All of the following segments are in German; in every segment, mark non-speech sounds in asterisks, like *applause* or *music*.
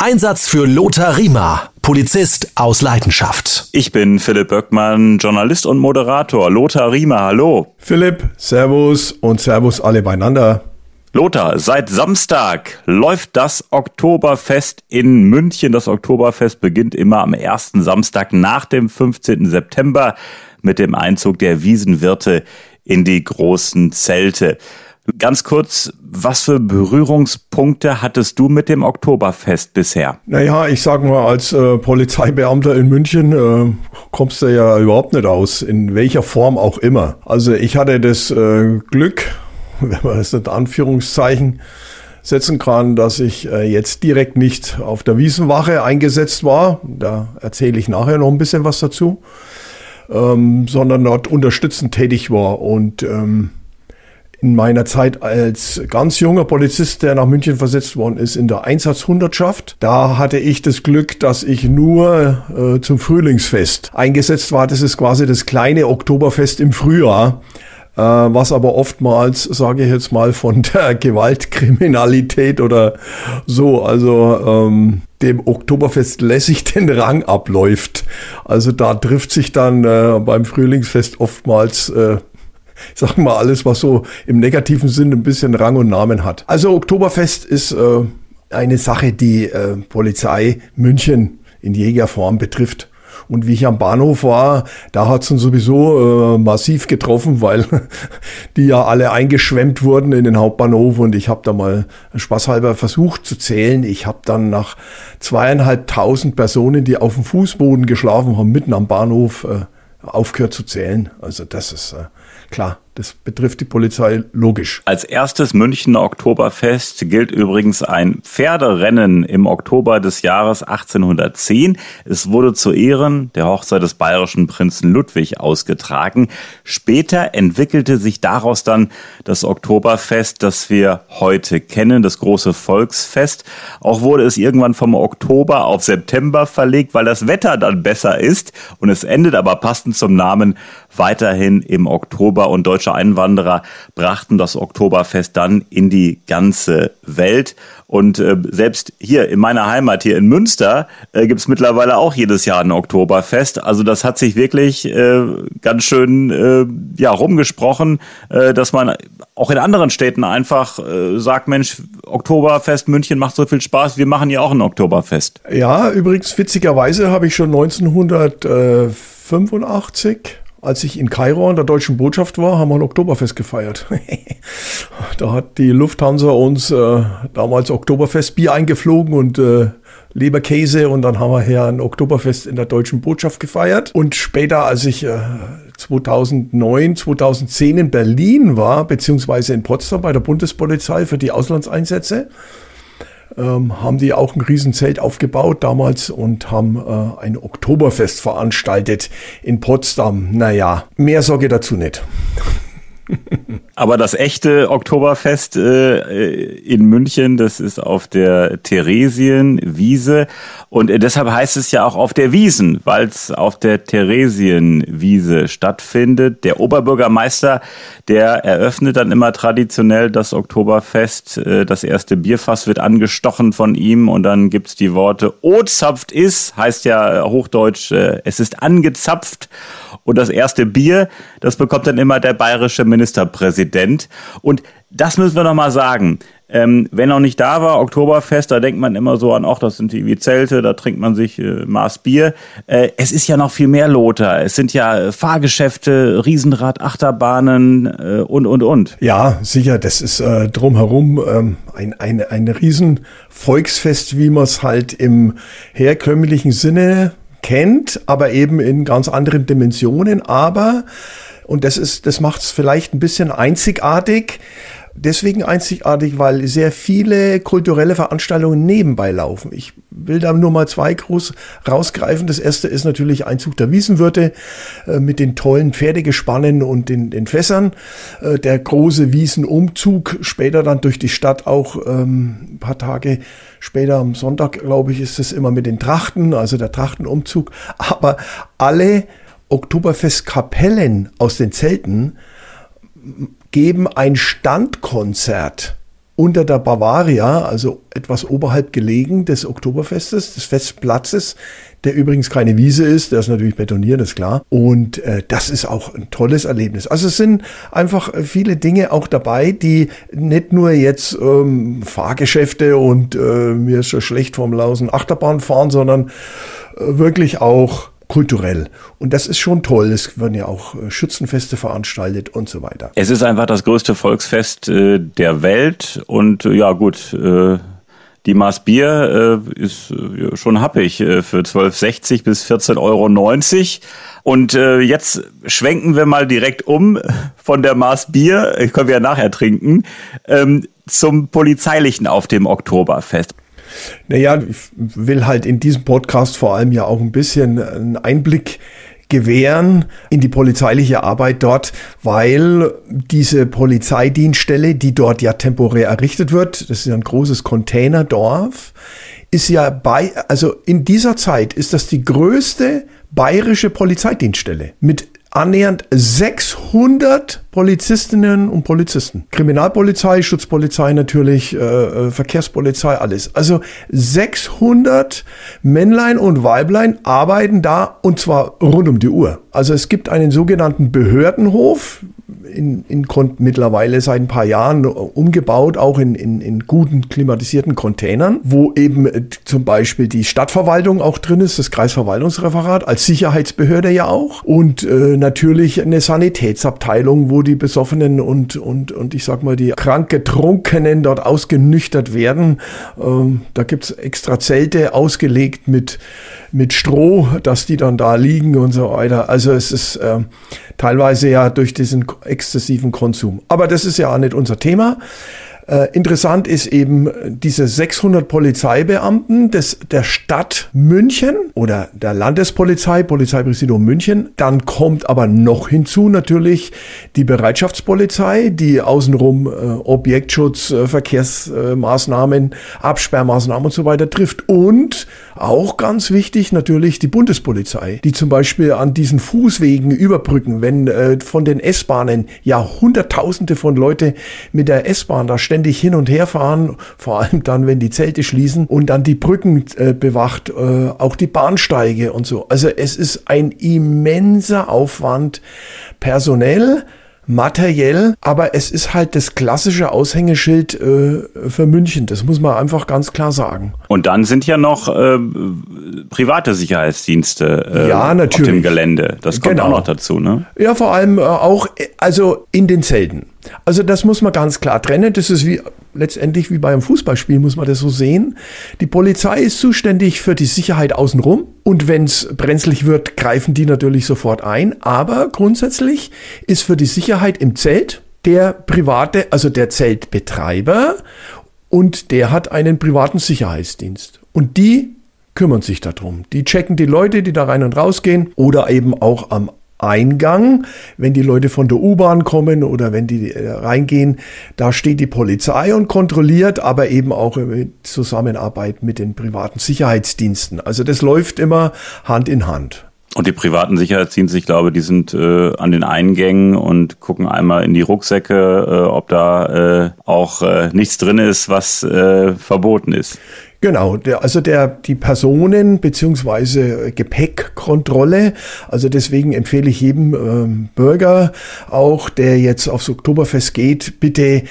Einsatz für Lothar Riemer, Polizist aus Leidenschaft. Ich bin Philipp Böckmann, Journalist und Moderator. Lothar Riemer, hallo. Philipp, Servus und Servus alle beieinander. Lothar, seit Samstag läuft das Oktoberfest in München. Das Oktoberfest beginnt immer am ersten Samstag nach dem 15. September mit dem Einzug der Wiesenwirte in die großen Zelte. Ganz kurz, was für Berührungspunkte hattest du mit dem Oktoberfest bisher? Naja, ich sag mal, als äh, Polizeibeamter in München äh, kommst du ja überhaupt nicht aus, in welcher Form auch immer. Also ich hatte das äh, Glück, *laughs* wenn man das in Anführungszeichen setzen kann, dass ich äh, jetzt direkt nicht auf der Wiesenwache eingesetzt war. Da erzähle ich nachher noch ein bisschen was dazu. Ähm, sondern dort unterstützend tätig war und ähm, in meiner Zeit als ganz junger Polizist, der nach München versetzt worden ist, in der Einsatzhundertschaft. Da hatte ich das Glück, dass ich nur äh, zum Frühlingsfest eingesetzt war. Das ist quasi das kleine Oktoberfest im Frühjahr äh, was aber oftmals, sage ich jetzt mal, von der *laughs* Gewaltkriminalität oder so, also ähm, dem Oktoberfest lässig den Rang abläuft. Also da trifft sich dann äh, beim Frühlingsfest oftmals äh, ich sag mal, alles, was so im negativen Sinn ein bisschen Rang und Namen hat. Also Oktoberfest ist äh, eine Sache, die äh, Polizei München in jeger Form betrifft. Und wie ich am Bahnhof war, da hat's uns sowieso äh, massiv getroffen, weil *laughs* die ja alle eingeschwemmt wurden in den Hauptbahnhof und ich habe da mal spaßhalber versucht zu zählen. Ich habe dann nach zweieinhalbtausend Personen, die auf dem Fußboden geschlafen haben, mitten am Bahnhof, äh, aufgehört zu zählen. Also das ist äh, klar. Das betrifft die Polizei logisch. Als erstes Münchner Oktoberfest gilt übrigens ein Pferderennen im Oktober des Jahres 1810. Es wurde zu Ehren der Hochzeit des bayerischen Prinzen Ludwig ausgetragen. Später entwickelte sich daraus dann das Oktoberfest, das wir heute kennen, das große Volksfest. Auch wurde es irgendwann vom Oktober auf September verlegt, weil das Wetter dann besser ist. Und es endet aber passend zum Namen weiterhin im Oktober und deutsche Einwanderer brachten das Oktoberfest dann in die ganze Welt. Und äh, selbst hier in meiner Heimat, hier in Münster, äh, gibt es mittlerweile auch jedes Jahr ein Oktoberfest. Also das hat sich wirklich äh, ganz schön äh, ja, rumgesprochen, äh, dass man auch in anderen Städten einfach äh, sagt, Mensch, Oktoberfest München macht so viel Spaß, wir machen ja auch ein Oktoberfest. Ja, übrigens witzigerweise habe ich schon 1985 als ich in Kairo an der deutschen Botschaft war, haben wir ein Oktoberfest gefeiert. *laughs* da hat die Lufthansa uns äh, damals Oktoberfestbier eingeflogen und äh, Leberkäse und dann haben wir hier ein Oktoberfest in der deutschen Botschaft gefeiert. Und später, als ich äh, 2009, 2010 in Berlin war, beziehungsweise in Potsdam bei der Bundespolizei für die Auslandseinsätze, ähm, haben die auch ein Riesenzelt aufgebaut damals und haben äh, ein Oktoberfest veranstaltet in Potsdam. Naja, mehr sorge dazu nicht. Aber das echte Oktoberfest äh, in München, das ist auf der Theresienwiese. Und äh, deshalb heißt es ja auch auf der Wiesen, weil es auf der Theresienwiese stattfindet. Der Oberbürgermeister, der eröffnet dann immer traditionell das Oktoberfest. Äh, das erste Bierfass wird angestochen von ihm und dann gibt's die Worte, O zapft ist, heißt ja hochdeutsch, äh, es ist angezapft. Und das erste Bier, das bekommt dann immer der bayerische Ministerpräsident. Und das müssen wir noch mal sagen. Ähm, wenn noch nicht da war, Oktoberfest, da denkt man immer so an, ach, das sind wie Zelte, da trinkt man sich äh, Maß Bier. Äh, es ist ja noch viel mehr Lothar. Es sind ja Fahrgeschäfte, Riesenrad, Achterbahnen äh, und, und, und. Ja, sicher, das ist äh, drumherum ähm, ein, ein, ein Riesenvolksfest, wie man es halt im herkömmlichen Sinne kennt, aber eben in ganz anderen Dimensionen. Aber, und das ist, das macht es vielleicht ein bisschen einzigartig, deswegen einzigartig, weil sehr viele kulturelle Veranstaltungen nebenbei laufen. Ich will da nur mal zwei groß rausgreifen. Das erste ist natürlich Einzug der Wiesenwirte äh, mit den tollen Pferdegespannen und den, den Fässern. Äh, der große Wiesenumzug, später dann durch die Stadt auch ähm, ein paar Tage später am Sonntag, glaube ich, ist es immer mit den Trachten, also der Trachtenumzug. *laughs* Aber alle Oktoberfestkapellen aus den Zelten geben ein Standkonzert unter der Bavaria, also etwas oberhalb gelegen des Oktoberfestes, des Festplatzes, der übrigens keine Wiese ist, der ist natürlich betoniert, ist klar. Und äh, das ist auch ein tolles Erlebnis. Also es sind einfach viele Dinge auch dabei, die nicht nur jetzt ähm, Fahrgeschäfte und äh, mir ist schon schlecht vom Lausen Achterbahn fahren, sondern äh, wirklich auch kulturell. Und das ist schon toll. Es werden ja auch äh, Schützenfeste veranstaltet und so weiter. Es ist einfach das größte Volksfest äh, der Welt und äh, ja gut, die Maß Bier ist schon happig äh, für 12,60 bis 14,90 Euro. Und jetzt schwenken wir mal direkt um von der Maß Bier, können wir ja nachher trinken, ähm, zum Polizeilichen auf dem Oktoberfest. Naja, ich will halt in diesem Podcast vor allem ja auch ein bisschen einen Einblick gewähren in die polizeiliche Arbeit dort, weil diese Polizeidienststelle, die dort ja temporär errichtet wird, das ist ja ein großes Containerdorf, ist ja bei, also in dieser Zeit ist das die größte bayerische Polizeidienststelle mit annähernd 600 Polizistinnen und Polizisten. Kriminalpolizei, Schutzpolizei natürlich, äh, äh Verkehrspolizei, alles. Also 600 Männlein und Weiblein arbeiten da und zwar rund um die Uhr. Also es gibt einen sogenannten Behördenhof, in, in mittlerweile seit ein paar Jahren umgebaut, auch in, in, in guten klimatisierten Containern, wo eben äh, zum Beispiel die Stadtverwaltung auch drin ist, das Kreisverwaltungsreferat, als Sicherheitsbehörde ja auch und äh, natürlich eine Sanitätsabteilung, wo die Besoffenen und, und, und ich sag mal die krankgetrunkenen dort ausgenüchtert werden. Ähm, da gibt's extra Zelte ausgelegt mit, mit Stroh, dass die dann da liegen und so weiter. Also es ist äh, teilweise ja durch diesen exzessiven Konsum. Aber das ist ja auch nicht unser Thema. Äh, interessant ist eben diese 600 Polizeibeamten des, der Stadt München oder der Landespolizei, Polizeipräsidium München. Dann kommt aber noch hinzu natürlich die Bereitschaftspolizei, die außenrum äh, Objektschutz, äh, Verkehrsmaßnahmen, Absperrmaßnahmen und so weiter trifft. Und auch ganz wichtig natürlich die Bundespolizei, die zum Beispiel an diesen Fußwegen überbrücken, wenn äh, von den S-Bahnen ja Hunderttausende von Leute mit der S-Bahn da ständig ständig hin und her fahren, vor allem dann, wenn die Zelte schließen und dann die Brücken äh, bewacht, äh, auch die Bahnsteige und so. Also es ist ein immenser Aufwand personell, materiell, aber es ist halt das klassische Aushängeschild äh, für München. Das muss man einfach ganz klar sagen. Und dann sind ja noch äh, private Sicherheitsdienste äh, ja, natürlich. auf dem Gelände. Das kommt genau. auch noch dazu, ne? Ja, vor allem äh, auch, also in den Zelten. Also das muss man ganz klar trennen. Das ist wie letztendlich wie beim Fußballspiel, muss man das so sehen. Die Polizei ist zuständig für die Sicherheit außenrum. Und wenn es brenzlig wird, greifen die natürlich sofort ein. Aber grundsätzlich ist für die Sicherheit im Zelt der private, also der Zeltbetreiber und der hat einen privaten Sicherheitsdienst. Und die kümmern sich darum. Die checken die Leute, die da rein und rausgehen oder eben auch am Eingang, wenn die Leute von der U-Bahn kommen oder wenn die äh, reingehen, da steht die Polizei und kontrolliert, aber eben auch in Zusammenarbeit mit den privaten Sicherheitsdiensten. Also das läuft immer Hand in Hand. Und die privaten Sicherheitsdienste, ich glaube, die sind äh, an den Eingängen und gucken einmal in die Rucksäcke, äh, ob da äh, auch äh, nichts drin ist, was äh, verboten ist. Genau, der, also der, die Personen- beziehungsweise Gepäckkontrolle. Also deswegen empfehle ich jedem ähm, Bürger auch, der jetzt aufs Oktoberfest geht, bitte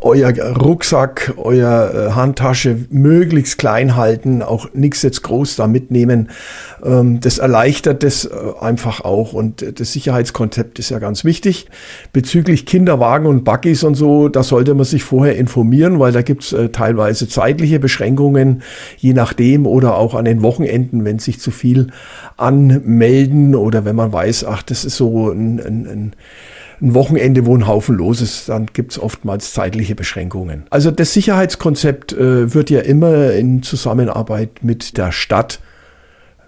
euer Rucksack, euer äh, Handtasche möglichst klein halten, auch nichts jetzt groß da mitnehmen. Ähm, das erleichtert das äh, einfach auch und das Sicherheitskonzept ist ja ganz wichtig. Bezüglich Kinderwagen und Buggies und so, da sollte man sich vorher informieren, weil da gibt's äh, teilweise zeitliche Beschränkungen, je nachdem oder auch an den Wochenenden, wenn sich zu viel anmelden oder wenn man weiß, ach, das ist so ein, ein, ein Wochenende, wo ein Haufen los ist, dann gibt es oftmals zeitliche Beschränkungen. Also das Sicherheitskonzept äh, wird ja immer in Zusammenarbeit mit der Stadt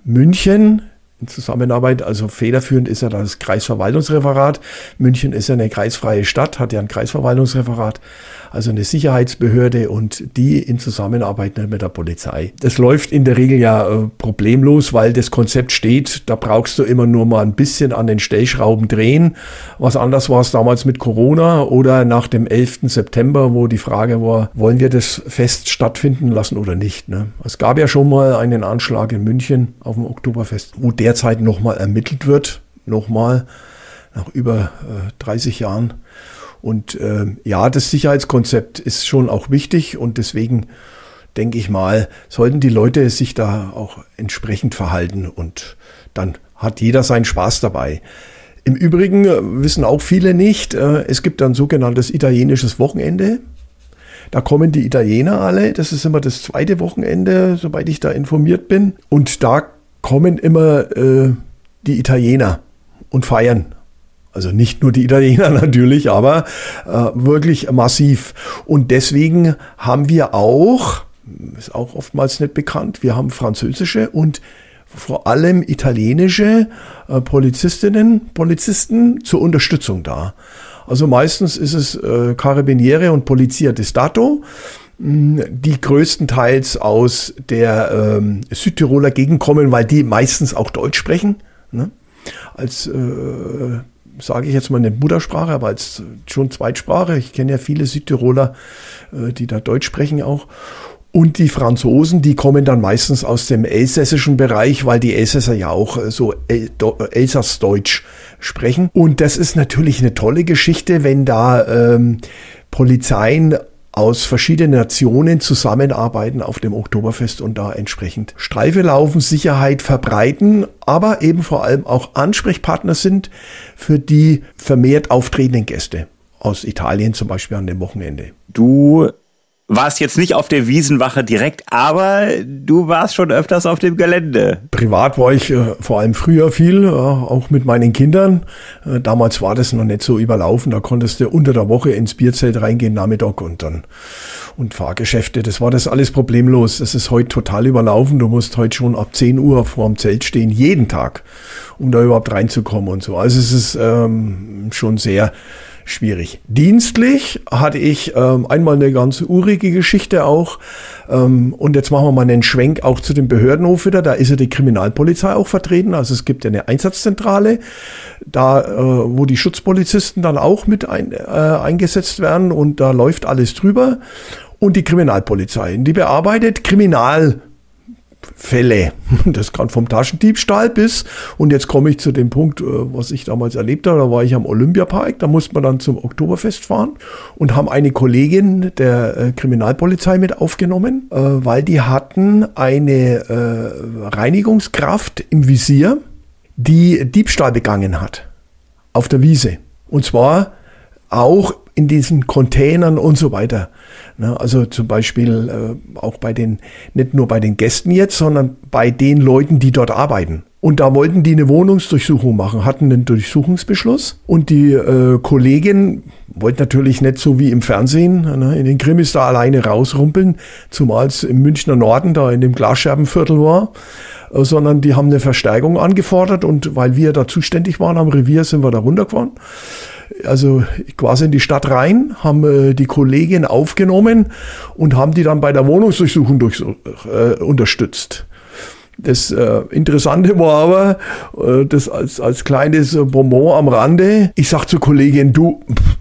München Zusammenarbeit. Also federführend ist ja das Kreisverwaltungsreferat. München ist ja eine kreisfreie Stadt, hat ja ein Kreisverwaltungsreferat also eine Sicherheitsbehörde und die in Zusammenarbeit mit der Polizei. Das läuft in der Regel ja äh, problemlos, weil das Konzept steht, da brauchst du immer nur mal ein bisschen an den Stellschrauben drehen. Was anders war es damals mit Corona oder nach dem 11. September, wo die Frage war, wollen wir das Fest stattfinden lassen oder nicht. Ne? Es gab ja schon mal einen Anschlag in München auf dem Oktoberfest, wo derzeit nochmal ermittelt wird, nochmal nach über äh, 30 Jahren. Und äh, ja, das Sicherheitskonzept ist schon auch wichtig und deswegen denke ich mal, sollten die Leute sich da auch entsprechend verhalten und dann hat jeder seinen Spaß dabei. Im Übrigen äh, wissen auch viele nicht, äh, es gibt ein sogenanntes italienisches Wochenende. Da kommen die Italiener alle, das ist immer das zweite Wochenende, soweit ich da informiert bin. Und da kommen immer äh, die Italiener und feiern also nicht nur die Italiener *laughs* natürlich, aber äh, wirklich massiv. Und deswegen haben wir auch, ist auch oftmals nicht bekannt, wir haben französische und vor allem italienische äh, Polizistinnen, Polizisten zur Unterstützung da. Also meistens ist es äh, Carabiniere und Polizia di Stato, die größtenteils aus der ähm, Südtiroler Gegend kommen, weil die meistens auch Deutsch sprechen. Ne? Als äh, sage ich jetzt mal nicht Muttersprache, aber als schon Zweitsprache. Ich kenne ja viele Südtiroler, äh, die da Deutsch sprechen auch. Und die Franzosen, die kommen dann meistens aus dem elsässischen Bereich, weil die Elsässer ja auch äh, so El Elsassdeutsch sprechen. Und das ist natürlich eine tolle Geschichte, wenn da ähm, Polizeien aus verschiedenen Nationen zusammenarbeiten auf dem Oktoberfest und da entsprechend Streife laufen, Sicherheit verbreiten, aber eben vor allem auch Ansprechpartner sind für die vermehrt auftretenden Gäste aus Italien zum Beispiel an dem Wochenende. Du warst jetzt nicht auf der Wiesenwache direkt, aber du warst schon öfters auf dem Gelände. Privat war ich äh, vor allem früher viel, äh, auch mit meinen Kindern. Äh, damals war das noch nicht so überlaufen. Da konntest du unter der Woche ins Bierzelt reingehen, Nachmittag und dann und Fahrgeschäfte. Das war das alles problemlos. Das ist heute total überlaufen. Du musst heute schon ab 10 Uhr vor dem Zelt stehen, jeden Tag, um da überhaupt reinzukommen und so. Also es ist ähm, schon sehr schwierig. Dienstlich hatte ich ähm, einmal eine ganz urige Geschichte auch. Ähm, und jetzt machen wir mal einen Schwenk auch zu dem Behördenhof wieder. Da ist ja die Kriminalpolizei auch vertreten. Also es gibt ja eine Einsatzzentrale, da äh, wo die Schutzpolizisten dann auch mit ein, äh, eingesetzt werden und da läuft alles drüber. Und die Kriminalpolizei, die bearbeitet Kriminal Fälle. *laughs* Das kann vom Taschendiebstahl bis, und jetzt komme ich zu dem Punkt, äh, was ich damals erlebt habe, da war ich am Olympiapark, da musste man dann zum Oktoberfest fahren und haben eine Kollegin der äh, Kriminalpolizei mit aufgenommen, äh, weil die hatten eine Reinigungskraft im Visier, die Diebstahl begangen hat. Auf der Wiese. Und zwar auch in diesen Containern und so weiter. Ne, also zum Beispiel äh, auch bei den, nicht nur bei den Gästen jetzt, sondern bei den Leuten, die dort arbeiten. Und da wollten die eine Wohnungsdurchsuchung machen, hatten einen Durchsuchungsbeschluss. Und die äh, Kollegin wollte natürlich nicht so wie im Fernsehen ne, in den Krimis da alleine rausrumpeln, zumal es im Münchner Norden da in dem Glasscherbenviertel war, sondern die haben eine Verstärkung angefordert. Und weil wir da zuständig waren am Revier, sind wir da runtergefahren also quasi in die Stadt rein, haben äh, die Kollegin aufgenommen und haben die dann bei der Wohnungsdurchsuchung durch, äh, unterstützt. Das äh, Interessante war aber, äh, das als, als kleines Bonbon am Rande, ich sag zur Kollegin, du, pff,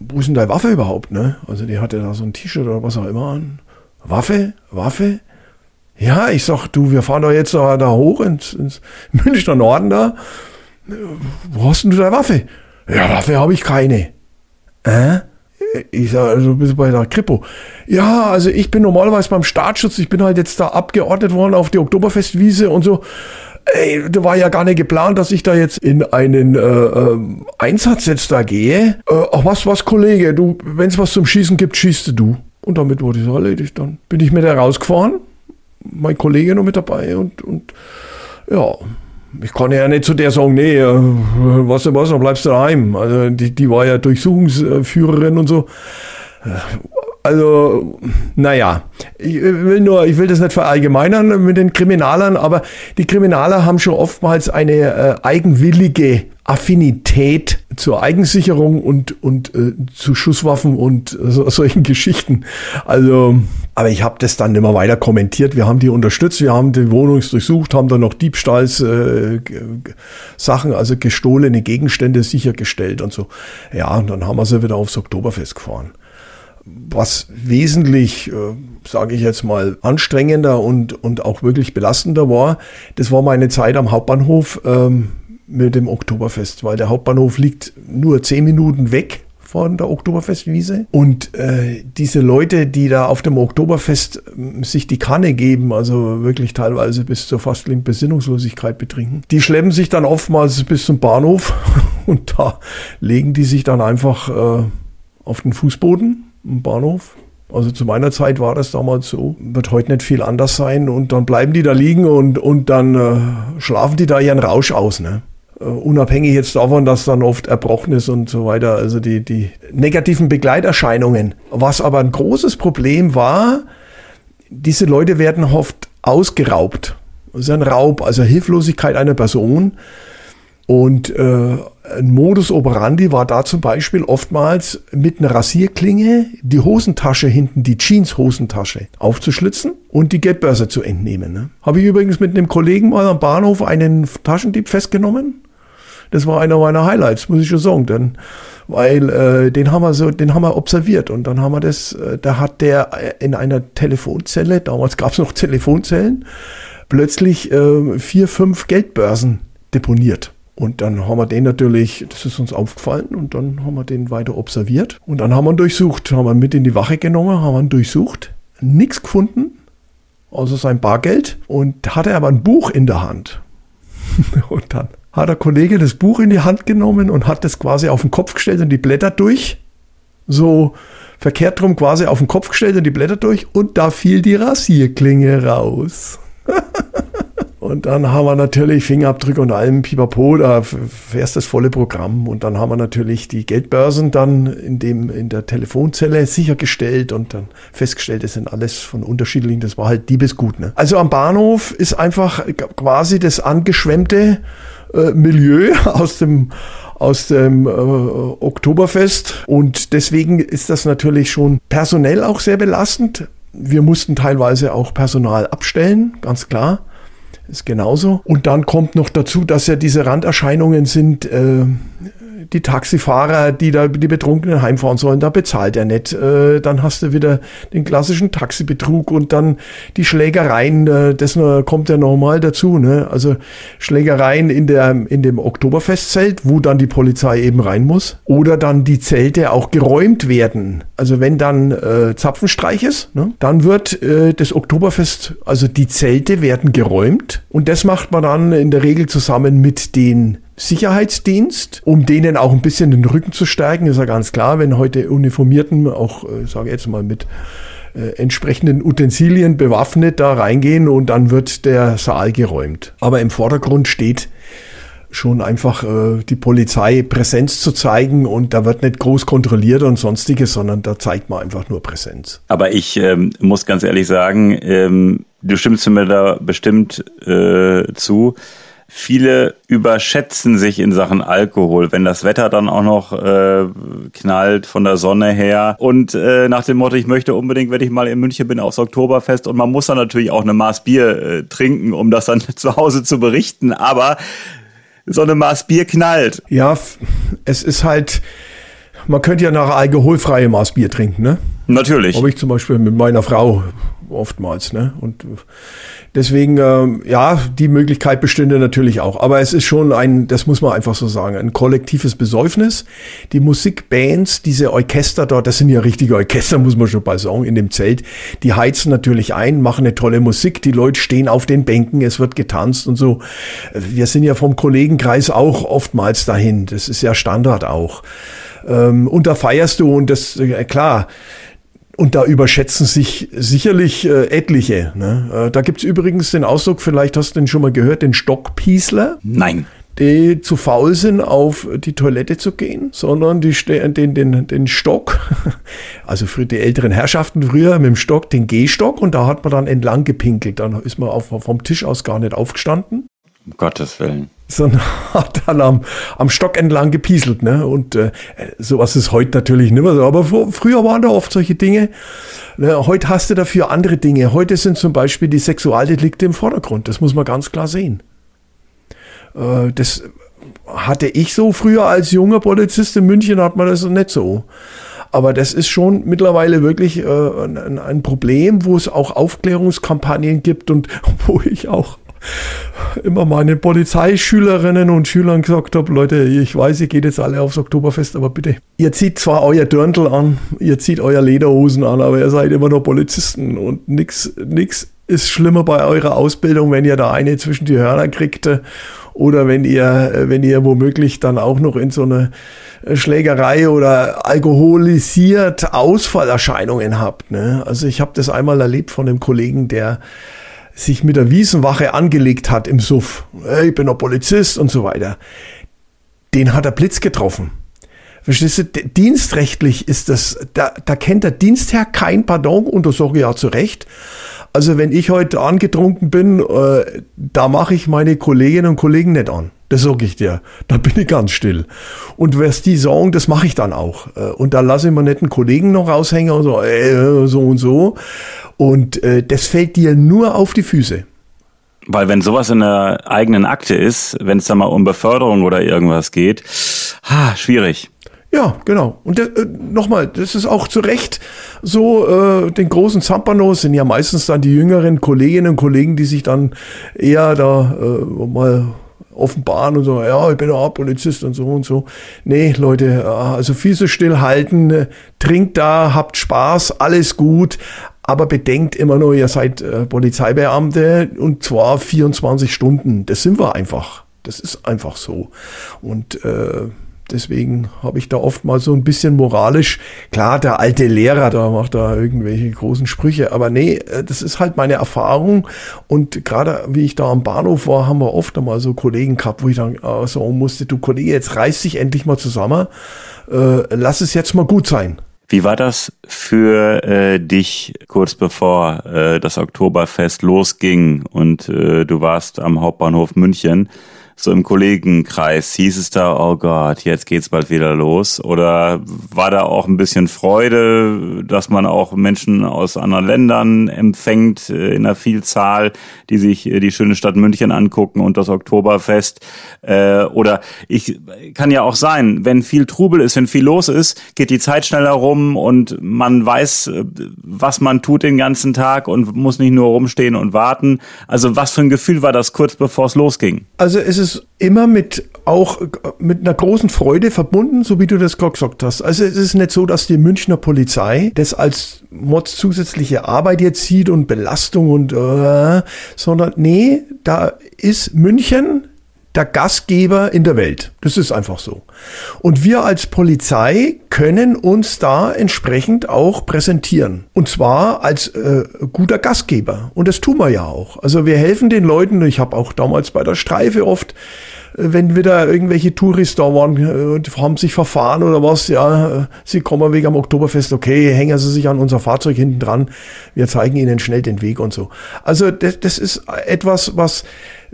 wo ist denn deine Waffe überhaupt? Ne? Also die hatte da so ein T-Shirt oder was auch immer an. Waffe? Waffe? Ja, ich sag, du, wir fahren doch jetzt da, da hoch ins, ins Münchner Norden da. Wo hast denn du deine Waffe? Ja, dafür habe ich keine. Äh? Ich sage, also bist du bei der Kripo. Ja, also ich bin normalerweise beim Staatsschutz, ich bin halt jetzt da abgeordnet worden auf die Oktoberfestwiese und so. Ey, da war ja gar nicht geplant, dass ich da jetzt in einen äh, äh, Einsatz jetzt da gehe. Äh, ach was, was, Kollege, du, wenn es was zum Schießen gibt, schießt du. Und damit wurde es erledigt. Dann bin ich mit rausgefahren, mein Kollege noch mit dabei und, und ja, ich kann ja nicht zu der sagen, nee, äh, was du was, dann bleibst du daheim. Also die, die war ja Durchsuchungsführerin und so. also, naja, ich will nur, ich will das nicht verallgemeinern mit den Kriminalern, aber die Kriminaler haben schon oftmals eine äh, eigenwillige Affinität zur Eigensicherung und, und äh, zu Schusswaffen und äh, so, solchen *laughs* Geschichten. Also, aber ich habe das dann immer weiter kommentiert. Wir haben die unterstützt, wir haben die Wohnung durchsucht, haben dann noch Diebstahlssachen, äh, also gestohlene Gegenstände sichergestellt und so. Ja, und dann haben wir sie wieder aufs Oktoberfest gefahren was wesentlich, äh, sage ich jetzt mal, anstrengender und, und auch wirklich belastender war, das war meine Zeit am Hauptbahnhof ähm, mit dem Oktoberfest, weil der Hauptbahnhof liegt nur zehn Minuten weg von der Oktoberfestwiese. Und äh, diese Leute, die da auf dem Oktoberfest äh, sich die Kanne geben, also wirklich teilweise bis zur fast Besinnungslosigkeit betrinken, die schleppen sich dann oftmals bis zum Bahnhof *laughs* und da legen die sich dann einfach äh, auf den Fußboden im Bahnhof. Also zu meiner Zeit war das damals so. Wird heute nicht viel anders sein. Und dann bleiben die da liegen und, und dann äh, schlafen die da ihren Rausch aus. Ne? Uh, unabhängig jetzt davon, dass dann oft erbrochen ist und so weiter, also die, die negativen Begleiterscheinungen. Was aber ein großes Problem war, diese Leute werden oft ausgeraubt. Das ist ein Raub, also Hilflosigkeit einer Person. Und äh, ein Modus operandi war da zum Beispiel oftmals mit einer Rasierklinge die Hosentasche hinten, die Jeans-Hosentasche aufzuschlitzen und die Geldbörse zu entnehmen. Ne? Habe ich übrigens mit einem Kollegen mal am Bahnhof einen Taschendieb festgenommen. Das war einer meiner Highlights, muss ich schon sagen, denn, weil äh, den haben wir so, den haben wir observiert und dann haben wir das, äh, da hat der in einer Telefonzelle, damals gab es noch Telefonzellen, plötzlich äh, vier, fünf Geldbörsen deponiert. Und dann haben wir den natürlich, das ist uns aufgefallen, und dann haben wir den weiter observiert. Und dann haben wir ihn durchsucht, haben wir ihn mit in die Wache genommen, haben wir ihn durchsucht, nichts gefunden, außer sein Bargeld. Und hatte aber ein Buch in der Hand. *laughs* und dann hat der Kollege das Buch in die Hand genommen und hat das quasi auf den Kopf gestellt und die Blätter durch. So verkehrt drum quasi auf den Kopf gestellt und die Blätter durch. Und da fiel die Rasierklinge raus. *laughs* Und dann haben wir natürlich Fingerabdrücke und allem Pipapo, da fährst das volle Programm. Und dann haben wir natürlich die Geldbörsen dann in, dem, in der Telefonzelle sichergestellt und dann festgestellt, das sind alles von unterschiedlichen, das war halt Diebesgut. Ne? Also am Bahnhof ist einfach quasi das angeschwemmte äh, Milieu *laughs* aus dem aus dem äh, Oktoberfest und deswegen ist das natürlich schon personell auch sehr belastend. Wir mussten teilweise auch Personal abstellen, ganz klar ist genauso. Und dann kommt noch dazu, dass ja diese Randerscheinungen sind, äh, die Taxifahrer, die da die Betrunkenen heimfahren sollen, da bezahlt er nicht. Äh, dann hast du wieder den klassischen Taxibetrug und dann die Schlägereien, äh, das kommt ja nochmal dazu. Ne? Also Schlägereien in, der, in dem Oktoberfestzelt, wo dann die Polizei eben rein muss. Oder dann die Zelte auch geräumt werden. Also wenn dann äh, Zapfenstreich ist, ne? dann wird äh, das Oktoberfest, also die Zelte werden geräumt. Und das macht man dann in der Regel zusammen mit den Sicherheitsdienst, um denen auch ein bisschen den Rücken zu stärken. Ist ja ganz klar, wenn heute Uniformierten, auch äh, sage ich jetzt mal mit äh, entsprechenden Utensilien bewaffnet da reingehen und dann wird der Saal geräumt. Aber im Vordergrund steht schon einfach äh, die Polizei Präsenz zu zeigen und da wird nicht groß kontrolliert und sonstiges, sondern da zeigt man einfach nur Präsenz. Aber ich ähm, muss ganz ehrlich sagen, ähm, du stimmst mir da bestimmt äh, zu viele überschätzen sich in Sachen Alkohol, wenn das Wetter dann auch noch äh, knallt von der Sonne her und äh, nach dem Motto, ich möchte unbedingt, wenn ich mal in München bin, aufs Oktoberfest und man muss dann natürlich auch eine Maß Bier äh, trinken, um das dann *laughs* zu Hause zu berichten, aber so eine Maß Bier knallt. Ja, es ist halt, man könnte ja nach alkoholfreie Maß Bier trinken, ne? Natürlich. Habe ich zum Beispiel mit meiner Frau oftmals, ne? Und Deswegen, äh, ja, die Möglichkeit bestünde natürlich auch. Aber es ist schon ein, das muss man einfach so sagen, ein kollektives Besäufnis. Die Musikbands, diese Orchester dort, das sind ja richtige Orchester, muss man schon bald sagen, in dem Zelt. Die heizen natürlich ein, machen eine tolle Musik. Die Leute stehen auf den Bänken, es wird getanzt und so. Wir sind ja vom Kollegenkreis auch oftmals dahin. Das ist ja Standard auch. Ähm, und da feierst du und das, äh, klar, und da überschätzen sich sicherlich äh, etliche. Ne? Äh, da gibt's übrigens den Ausdruck, vielleicht hast du den schon mal gehört, den Stockpiesler. Nein. die zu faul sind, auf die Toilette zu gehen, sondern die den, den, den Stock, *laughs* also für die älteren Herrschaften früher mit dem Stock, den Gehstock und da hat man dann entlang gepinkelt. Dann ist man auf, vom Tisch aus gar nicht aufgestanden. Um Gottes Willen. Sondern hat dann am, am Stock entlang gepieselt. Ne? Und äh, sowas ist heute natürlich nicht mehr so. Aber früher waren da oft solche Dinge. Ne? Heute hast du dafür andere Dinge. Heute sind zum Beispiel die Sexualdelikte im Vordergrund. Das muss man ganz klar sehen. Äh, das hatte ich so früher als junger Polizist in München, hat man das nicht so. Aber das ist schon mittlerweile wirklich äh, ein, ein, Problem, wo es auch Aufklärungskampagnen gibt und *laughs* wo ich auch immer meine Polizeischülerinnen und Schülern gesagt habe, Leute, ich weiß, ihr geht jetzt alle aufs Oktoberfest, aber bitte, ihr zieht zwar euer Dirndl an, ihr zieht euer Lederhosen an, aber ihr seid immer noch Polizisten und nix, nix ist schlimmer bei eurer Ausbildung, wenn ihr da eine zwischen die Hörner kriegt oder wenn ihr, wenn ihr womöglich dann auch noch in so eine Schlägerei oder alkoholisiert Ausfallerscheinungen habt. Ne? Also ich habe das einmal erlebt von einem Kollegen, der sich mit der Wiesenwache angelegt hat im Suff. Ich bin noch Polizist und so weiter. Den hat der Blitz getroffen. Verstehst du, dienstrechtlich ist das, da, da kennt der Dienstherr kein Pardon und das sage ich ja zu Recht. Also wenn ich heute angetrunken bin, äh, da mache ich meine Kolleginnen und Kollegen nicht an. Das sage ich dir. Da bin ich ganz still. Und was die sagen, das mache ich dann auch. Äh, und da lasse ich mir nicht einen Kollegen noch raushängen und so, äh, so und so. Und äh, das fällt dir nur auf die Füße. Weil wenn sowas in der eigenen Akte ist, wenn es da mal um Beförderung oder irgendwas geht, ha, schwierig. Ja, genau. Und äh, nochmal, das ist auch zu Recht so, äh, den großen Zampanos sind ja meistens dann die jüngeren Kolleginnen und Kollegen, die sich dann eher da äh, mal offenbaren und so, ja, ich bin auch Polizist und so und so. Nee, Leute, also Füße stillhalten, äh, trinkt da, habt Spaß, alles gut, aber bedenkt immer nur, ihr seid äh, Polizeibeamte und zwar 24 Stunden. Das sind wir einfach. Das ist einfach so. Und äh, Deswegen habe ich da oft mal so ein bisschen moralisch, klar, der alte Lehrer, da macht da irgendwelche großen Sprüche, aber nee, äh, das ist halt meine Erfahrung. Und gerade wie ich da am Bahnhof war, haben wir oft einmal so Kollegen gehabt, wo ich dann äh, sagen musste, du Kollege, jetzt reiß dich endlich mal zusammen, äh, lass es jetzt mal gut sein. Wie war das für äh, dich kurz bevor äh, das Oktoberfest losging und äh, du warst am Hauptbahnhof München? So im Kollegenkreis hieß es da, oh Gott, jetzt geht's bald wieder los? Oder war da auch ein bisschen Freude, dass man auch Menschen aus anderen Ländern empfängt äh, in einer Vielzahl, die sich äh, die schöne Stadt München angucken und das Oktoberfest? Äh, oder ich kann ja auch sein, wenn viel Trubel ist, wenn viel los ist, geht die Zeit schneller rum und man weiß, was man tut den ganzen Tag und muss nicht nur rumstehen und warten. Also was für ein Gefühl war das kurz bevor es losging? Also es ist ist immer mit auch mit einer großen Freude verbunden, so wie du das gesagt hast. Also es ist nicht so, dass die Münchner Polizei das als Mods zusätzliche Arbeit jetzt sieht und Belastung und äh, sondern nee, da ist München der Gastgeber in der Welt. Das ist einfach so. Und wir als Polizei können uns da entsprechend auch präsentieren. Und zwar als äh, guter Gastgeber. Und das tun wir ja auch. Also wir helfen den Leuten. Ich habe auch damals bei der Streife oft wenn wieder irgendwelche Touristen da waren äh, und haben sich verfahren oder was, ja, äh, sie kommen wegen am Oktoberfest, okay, hängen sie sich an unser Fahrzeug hinten dran, wir zeigen ihnen schnell den Weg und so. Also das, das ist etwas, was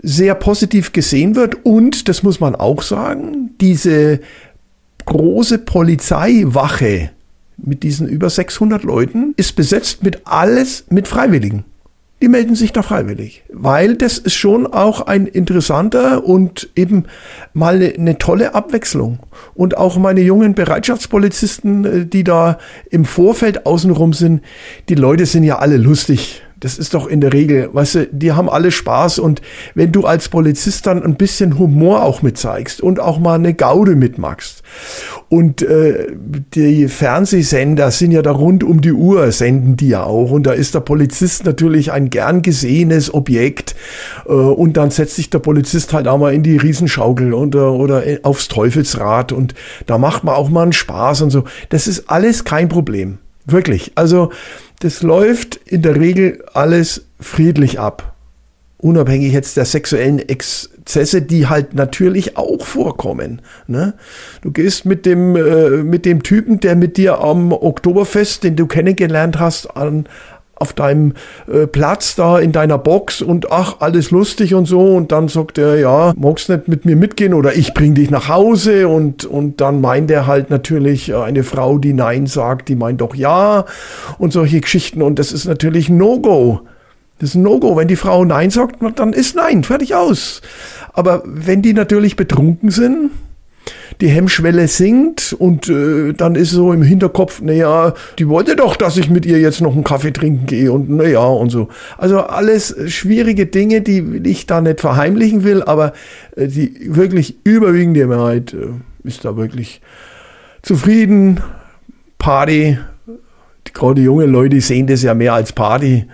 sehr positiv gesehen wird. Und, das muss man auch sagen, diese große Polizeiwache mit diesen über 600 Leuten ist besetzt mit alles mit Freiwilligen. Die melden sich da freiwillig, weil das ist schon auch ein interessanter und eben mal eine, tolle Abwechslung. Und auch meine jungen Bereitschaftspolizisten, äh, die da im Vorfeld außenrum sind, die Leute sind ja alle lustig. Das ist doch in der Regel, weißt du, die haben alle Spaß und wenn du als Polizist dann ein bisschen Humor auch mit zeigst und auch mal eine Gaude mitmachst und äh, die Fernsehsender sind ja da rund um die Uhr, senden die ja auch und da ist der Polizist natürlich ein gern gesehenes Objekt äh, und dann setzt sich der Polizist halt auch mal in die Riesenschaukel und, äh, oder aufs Teufelsrad und da macht man auch mal einen Spaß und so. Das ist alles kein Problem. Wirklich. Also, das läuft in der Regel alles friedlich ab. unabhängig jetzt der sexuellen Exzesse, die halt natürlich auch vorkommen. Ne? Du gehst mit dem, äh, mit dem Typen, der mit dir am Oktoberfest, den du kennengelernt hast, an, auf deinem äh, Platz da in deiner Box und ach, alles lustig und so. Und dann sagt er, ja, magst nicht mit mir mitgehen oder ich bring dich nach Hause. Und, und dann meint er halt natürlich äh, eine Frau, die Nein sagt, die meint doch ja und solche Geschichten. Und das ist natürlich No-Go. Das ist ein No-Go. Wenn die Frau Nein sagt, dann ist Nein, fertig aus. Aber wenn die natürlich betrunken sind, die Hemmschwelle sinkt und äh, dann ist so im Hinterkopf, naja, die wollte doch, dass ich mit ihr jetzt noch einen Kaffee trinken gehe und naja und so. Also alles schwierige Dinge, die ich da nicht verheimlichen will, aber äh, die wirklich überwiegende Mehrheit äh, ist da wirklich zufrieden. Party, gerade die jungen Leute sehen das ja mehr als Party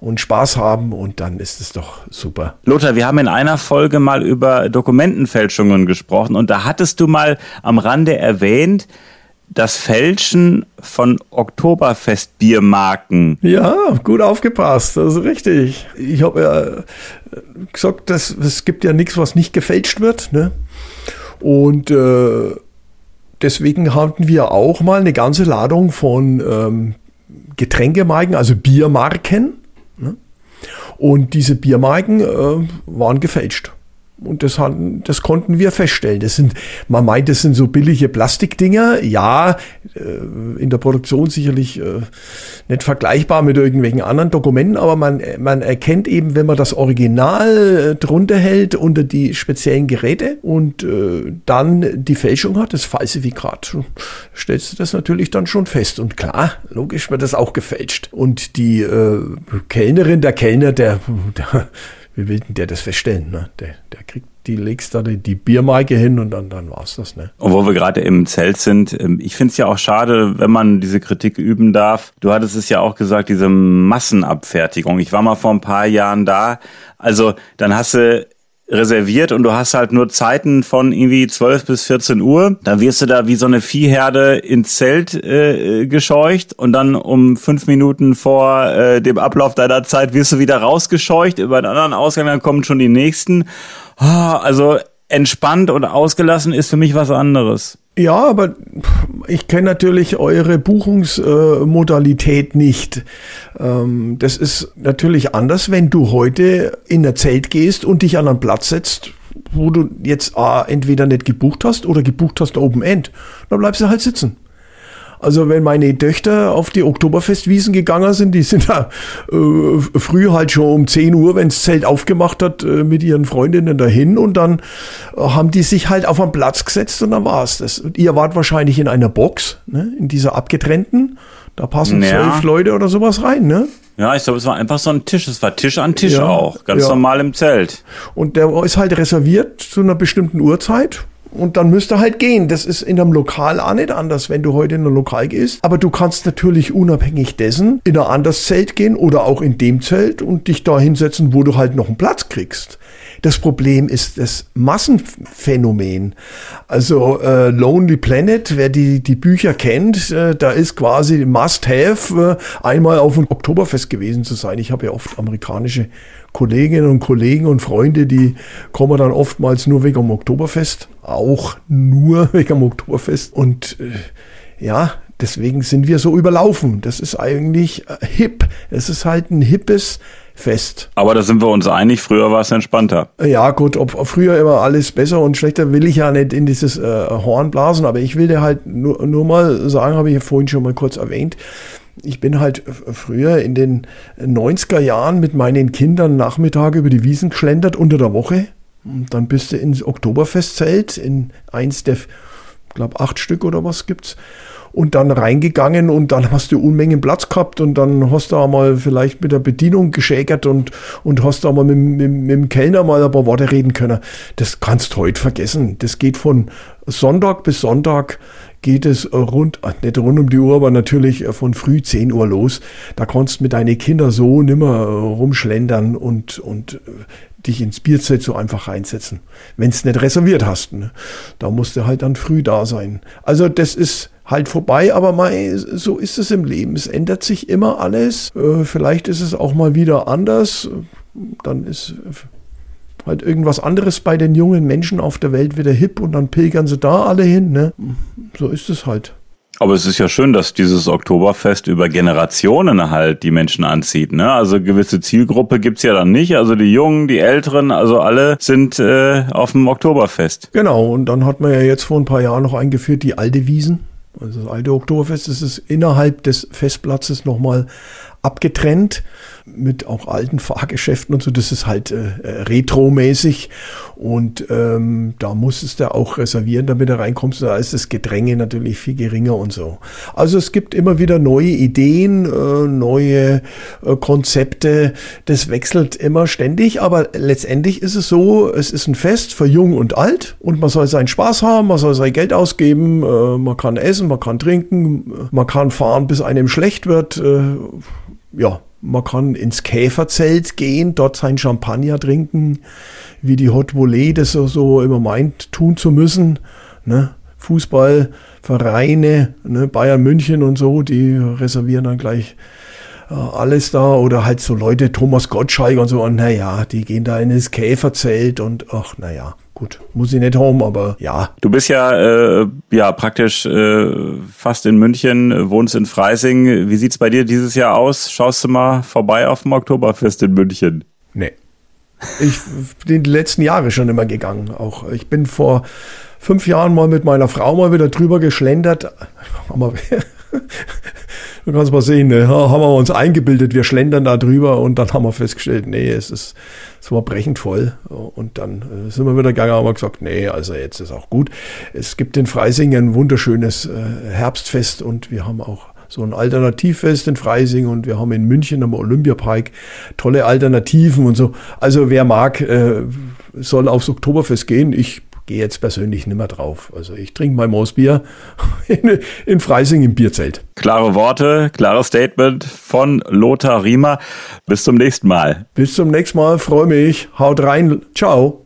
und Spaß haben und dann ist es doch super. Lothar, wir haben in einer Folge mal über Dokumentenfälschungen gesprochen und da hattest du mal am Rande erwähnt, das Fälschen von Oktoberfestbiermarken. Ja, gut aufgepasst, das ist richtig. Ich habe ja gesagt, dass, es gibt ja nichts, was nicht gefälscht wird. Ne? Und äh, deswegen hatten wir auch mal eine ganze Ladung von ähm, Getränkemarken, also Biermarken, und diese Biermarken äh, waren gefälscht. Und das, hatten, das konnten wir feststellen. Das sind, man meint, das sind so billige Plastikdinger. Ja, äh, in der Produktion sicherlich äh, nicht vergleichbar mit irgendwelchen anderen Dokumenten, aber man, man erkennt eben, wenn man das Original äh, drunter hält unter die speziellen Geräte und dann die Fälschung hat, das Falsifikat, stellst du das natürlich dann schon fest. Und klar, logisch wird das auch gefälscht. Und die äh, Kellnerin, der Kellner, der, der wie will denn der das feststellen? Ne? Der, der kriegt die legst da die, die Biermarke hin und dann, dann war's das. Ne? Und wo wir gerade im Zelt sind, ähm, ich finde es ja auch schade, wenn man diese Kritik üben darf. Du hattest es ja auch gesagt, diese Massenabfertigung. Ich war mal vor ein paar Jahren da. Also dann hast du reserviert und du hast halt nur Zeiten von irgendwie 12 bis 14 Uhr. Da wirst du da wie so eine Viehherde ins Zelt äh, gescheucht und dann um fünf Minuten vor äh, dem Ablauf deiner Zeit wirst du wieder rausgescheucht über einen anderen Ausgang, dann kommen schon die nächsten. Ah, also entspannt und ausgelassen ist für mich was anderes. Ja, aber ich kenne natürlich eure Buchungsmodalität nicht. Ähm, das ist natürlich anders, wenn du heute in ein Zelt gehst und dich an einen Platz setzt, wo du jetzt entweder nicht gebucht hast oder gebucht hast Open End. Dann bleibst du halt sitzen. Also wenn meine Töchter auf die Oktoberfestwiesen gegangen sind, die sind da äh, früh halt schon um 10 Uhr, wenn das Zelt aufgemacht hat, äh, mit ihren Freundinnen dahin und dann äh, haben die sich halt auf einen Platz gesetzt und dann war es das. Und ihr wart wahrscheinlich in einer Box, ne, in dieser abgetrennten. Da passen ja. zwölf Leute oder sowas rein, ne? Ja, ich glaube, es war einfach so ein Tisch. Es war Tisch an Tisch ja, auch. Ganz ja. normal im Zelt. Und der ist halt reserviert zu einer bestimmten Uhrzeit. Und dann müsste halt gehen. Das ist in einem Lokal auch nicht anders, wenn du heute in ein Lokal gehst. Aber du kannst natürlich unabhängig dessen in ein anderes Zelt gehen oder auch in dem Zelt und dich da hinsetzen, wo du halt noch einen Platz kriegst. Das Problem ist das Massenphänomen. Also äh, Lonely Planet, wer die, die Bücher kennt, äh, da ist quasi Must-Have, äh, einmal auf dem Oktoberfest gewesen zu sein. Ich habe ja oft amerikanische Kolleginnen und Kollegen und Freunde, die kommen dann oftmals nur wegen dem Oktoberfest, auch nur *laughs* wegen dem Oktoberfest. Und äh, ja, deswegen sind wir so überlaufen. Das ist eigentlich äh, hip. Es ist halt ein hippes Fest. Aber da sind wir uns einig, früher war es entspannter. Ja, gut, ob, früher immer alles besser und schlechter, will ich ja nicht in dieses äh, Horn blasen, aber ich will dir halt nur, nur mal sagen, habe ich ja vorhin schon mal kurz erwähnt, ich bin halt früher in den 90er Jahren mit meinen Kindern Nachmittage über die Wiesen geschlendert unter der Woche. Und dann bist du ins Oktoberfestzelt, in eins der, glaube acht Stück oder was gibt's. Und dann reingegangen und dann hast du Unmengen Platz gehabt und dann hast du auch mal vielleicht mit der Bedienung geschägert und, und hast da mal mit, mit, mit dem Kellner mal ein paar Worte reden können. Das kannst du heute vergessen. Das geht von Sonntag bis Sonntag geht es rund, äh, nicht rund um die Uhr, aber natürlich äh, von früh 10 Uhr los. Da du mit deinen Kindern so nimmer äh, rumschlendern und, und dich ins Bierzelt so einfach reinsetzen. Wenn es nicht reserviert hast. Ne? Da musst du halt dann früh da sein. Also das ist halt vorbei, aber mal, so ist es im Leben. Es ändert sich immer alles. Vielleicht ist es auch mal wieder anders dann ist halt irgendwas anderes bei den jungen Menschen auf der Welt wieder hip und dann pilgern sie da alle hin. Ne? So ist es halt. Aber es ist ja schön, dass dieses Oktoberfest über Generationen halt die Menschen anzieht. Ne? Also gewisse Zielgruppe gibt's ja dann nicht. Also die Jungen, die Älteren, also alle sind äh, auf dem Oktoberfest. Genau, und dann hat man ja jetzt vor ein paar Jahren noch eingeführt die alte Wiesen. Also das alte Oktoberfest, ist innerhalb des Festplatzes nochmal abgetrennt mit auch alten Fahrgeschäften und so. Das ist halt äh, retromäßig und ähm, da musstest du auch reservieren, damit du reinkommst. Da ist das Gedränge natürlich viel geringer und so. Also es gibt immer wieder neue Ideen, äh, neue äh, Konzepte. Das wechselt immer ständig, aber letztendlich ist es so, es ist ein Fest für jung und alt und man soll seinen Spaß haben, man soll sein Geld ausgeben, äh, man kann essen, man kann trinken, man kann fahren, bis einem schlecht wird. Äh, ja, man kann ins Käferzelt gehen, dort sein Champagner trinken, wie die Hot Volley das so, immer meint, tun zu müssen. Ne? Fußballvereine, ne? Bayern München und so, die reservieren dann gleich äh, alles da. Oder halt so Leute, Thomas Gottschalk und so, und naja, die gehen da in das Käferzelt und ach, naja. Gut, muss ich nicht haben, aber ja. Du bist ja, äh, ja praktisch äh, fast in München, wohnst in Freising. Wie sieht's bei dir dieses Jahr aus? Schaust du mal vorbei auf dem Oktoberfest in München? Nee. Ich bin die letzten Jahre schon immer gegangen. Auch ich bin vor fünf Jahren mal mit meiner Frau mal wieder drüber geschlendert. *laughs* Du kannst mal sehen, ne? haben wir uns eingebildet, wir schlendern da drüber und dann haben wir festgestellt, nee, es ist, es war brechend voll. Und dann äh, sind wir wieder gegangen haben gesagt, nee, also jetzt ist auch gut. Es gibt in Freising ein wunderschönes äh, Herbstfest und wir haben auch so ein Alternativfest in Freising und wir haben in München am Olympiapark tolle Alternativen und so. Also wer mag, äh, soll aufs Oktoberfest gehen. Ich gehe jetzt persönlich nicht mehr drauf. Also ich trinke mein Moosbier *laughs* in, in Freising im Bierzelt. Klare Worte, klares Statement von Lothar Riemer. Bis zum nächsten Mal. Bis zum nächsten Mal, freue mich. Haut rein. Ciao.